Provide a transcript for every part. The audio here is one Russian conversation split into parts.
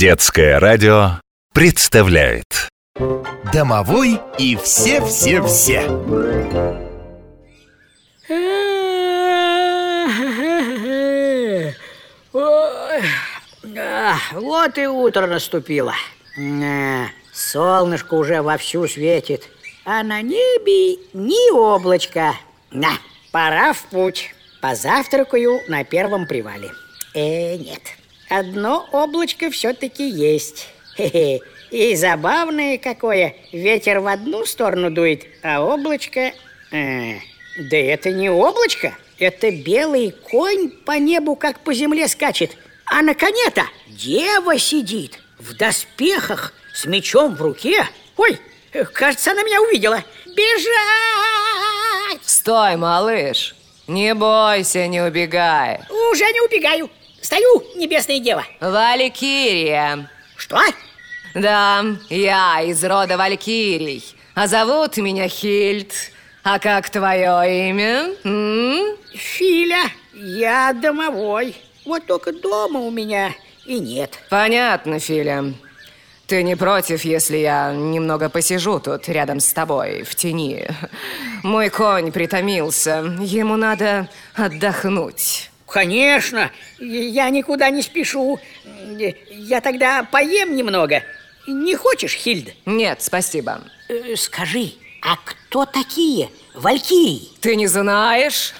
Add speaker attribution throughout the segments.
Speaker 1: Детское радио представляет.
Speaker 2: Домовой и все-все-все.
Speaker 3: Вот и утро наступило. Солнышко уже вовсю светит А на небе ни облачка. На, пора в путь. Позавтракаю на первом привале. Э, нет Одно облачко все-таки есть Хе-хе. И забавное какое Ветер в одну сторону дует, а облачко... э, да это не облачко Это белый конь по небу, как по земле скачет А на коне-то дева сидит В доспехах, с мечом в руке Ой, кажется, она меня увидела Бежать!
Speaker 4: Стой, малыш! Не бойся, не убегай.
Speaker 3: Уже не убегаю Стою, небесная дева
Speaker 4: Валькирия.
Speaker 3: Что?
Speaker 4: Да, я из рода Валькирий. А зовут меня Хильд. А как твое имя? М?
Speaker 3: Филя, я домовой Вот только дома у меня и нет
Speaker 4: Понятно, Филя. Ты не против, если я немного посижу тут рядом с тобой, в тени? Мой конь притомился. Ему надо отдохнуть.
Speaker 3: Конечно, я никуда не спешу. Я тогда поем немного. Не хочешь, Хильд?
Speaker 4: Нет, спасибо.
Speaker 3: Э, Скажи, а кто такие валькирии?
Speaker 4: Ты не знаешь?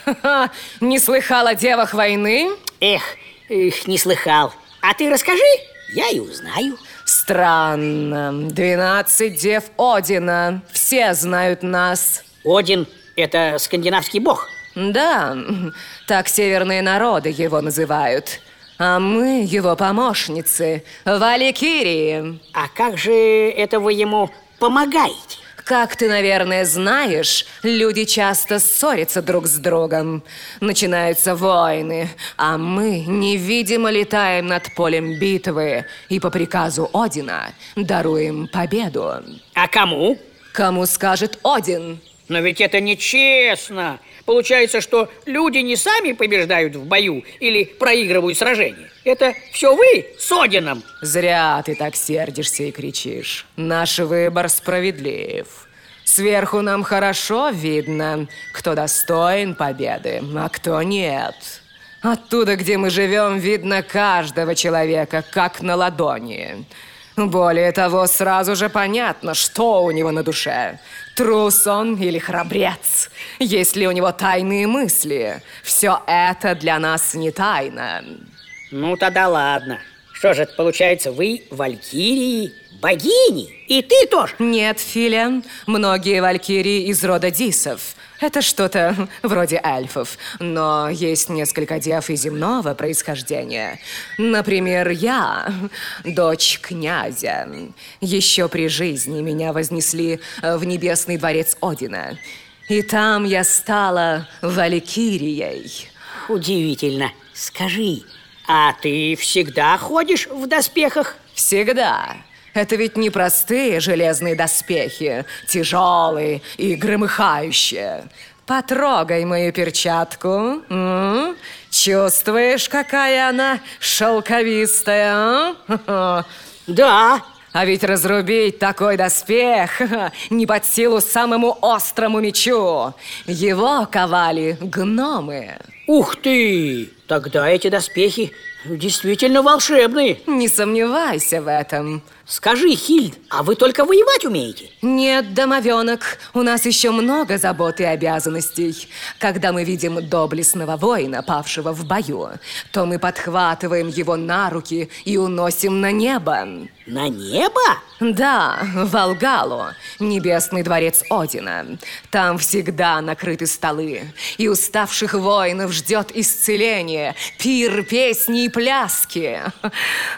Speaker 4: Не слыхал о девах войны?
Speaker 3: Эх, эх, не слыхал. А ты расскажи, я и узнаю.
Speaker 4: Странно. Двенадцать дев Одина. Все знают нас.
Speaker 3: Один – это скандинавский бог.
Speaker 4: Да, так северные народы его называют. А мы его помощницы, Валикирии.
Speaker 3: А как же это вы ему помогаете?
Speaker 4: Как ты, наверное, знаешь, люди часто ссорятся друг с другом. Начинаются войны, а мы невидимо летаем над полем битвы и по приказу Одина даруем победу.
Speaker 3: А кому?
Speaker 4: Кому скажет Один?
Speaker 3: Но ведь это нечестно. Получается, что люди не сами побеждают в бою или проигрывают сражение. Это все вы с Одином.
Speaker 4: Зря ты так сердишься и кричишь. Наш выбор справедлив. Сверху нам хорошо видно, кто достоин победы, а кто нет. Оттуда, где мы живем, видно каждого человека, как на ладони. Более того, сразу же понятно, что у него на душе. Трус он или храбрец? Есть ли у него тайные мысли? Все это для нас не тайна.
Speaker 3: Ну, тогда ладно. Что же это получается, вы валькирии, богини? И ты тоже?
Speaker 4: Нет, Филя, многие валькирии из рода Дисов. Это что-то вроде эльфов, но есть несколько дев и земного происхождения. Например, я, дочь князя. Еще при жизни меня вознесли в небесный дворец Одина. И там я стала валькирией.
Speaker 3: Удивительно. Скажи, а ты всегда ходишь в доспехах?
Speaker 4: Всегда. Это ведь не простые железные доспехи, тяжелые и громыхающие. Потрогай мою перчатку. м? Чувствуешь, какая она шелковистая? а?
Speaker 3: Да.
Speaker 4: А ведь разрубить такой доспех не под силу самому острому мечу. Его ковали гномы.
Speaker 3: Ух ты! Тогда эти доспехи действительно волшебные.
Speaker 4: Не сомневайся в этом.
Speaker 3: Скажи, Хильд, а вы только воевать умеете?
Speaker 4: Нет, домовенок, у нас еще много забот и обязанностей. Когда мы видим доблестного воина, павшего в бою, то мы подхватываем его на руки и уносим на небо.
Speaker 3: На небо?
Speaker 4: Да, в Алгалу, небесный дворец Одина. Там всегда накрыты столы, и уставших воинов ждет исцеление, пир, песни и пляски.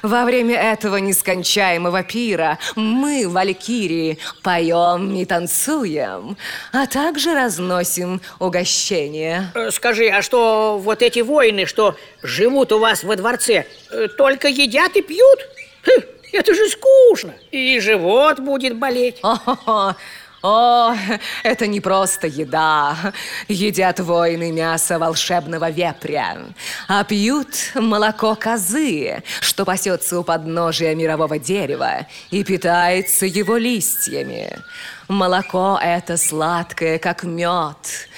Speaker 4: Во время этого нескончаемого пира мы, валькирии, поем и танцуем, а также разносим угощения.
Speaker 3: Э, Скажи, а что вот эти воины, что живут у вас во дворце, э, только едят и пьют? Хм, это же скучно. И живот будет болеть.
Speaker 4: О-хо-хо. О, это не просто еда. Едят воины мясо волшебного вепря, а пьют молоко козы, что пасется у подножия мирового дерева и питается его листьями. Молоко это сладкое, как мед.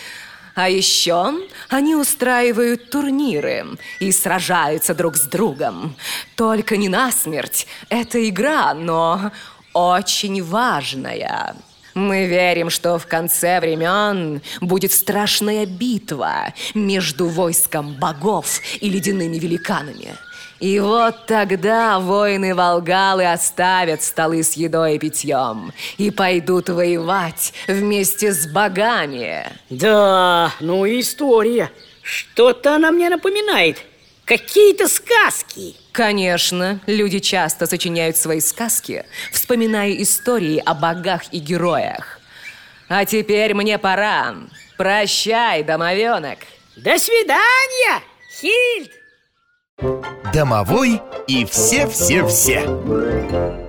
Speaker 4: А еще они устраивают турниры и сражаются друг с другом. Только не насмерть. Это игра, но очень важная. Мы верим, что в конце времен будет страшная битва между войском богов и ледяными великанами. И вот тогда воины Волгалы оставят столы с едой и питьем и пойдут воевать вместе с богами.
Speaker 3: Да, ну история. Что-то она мне напоминает. Какие-то сказки.
Speaker 4: Конечно, люди часто сочиняют свои сказки, вспоминая истории о богах и героях. А теперь мне пора. Прощай, домовенок.
Speaker 3: До свидания, Хильд!
Speaker 2: Домовой и все-все-все.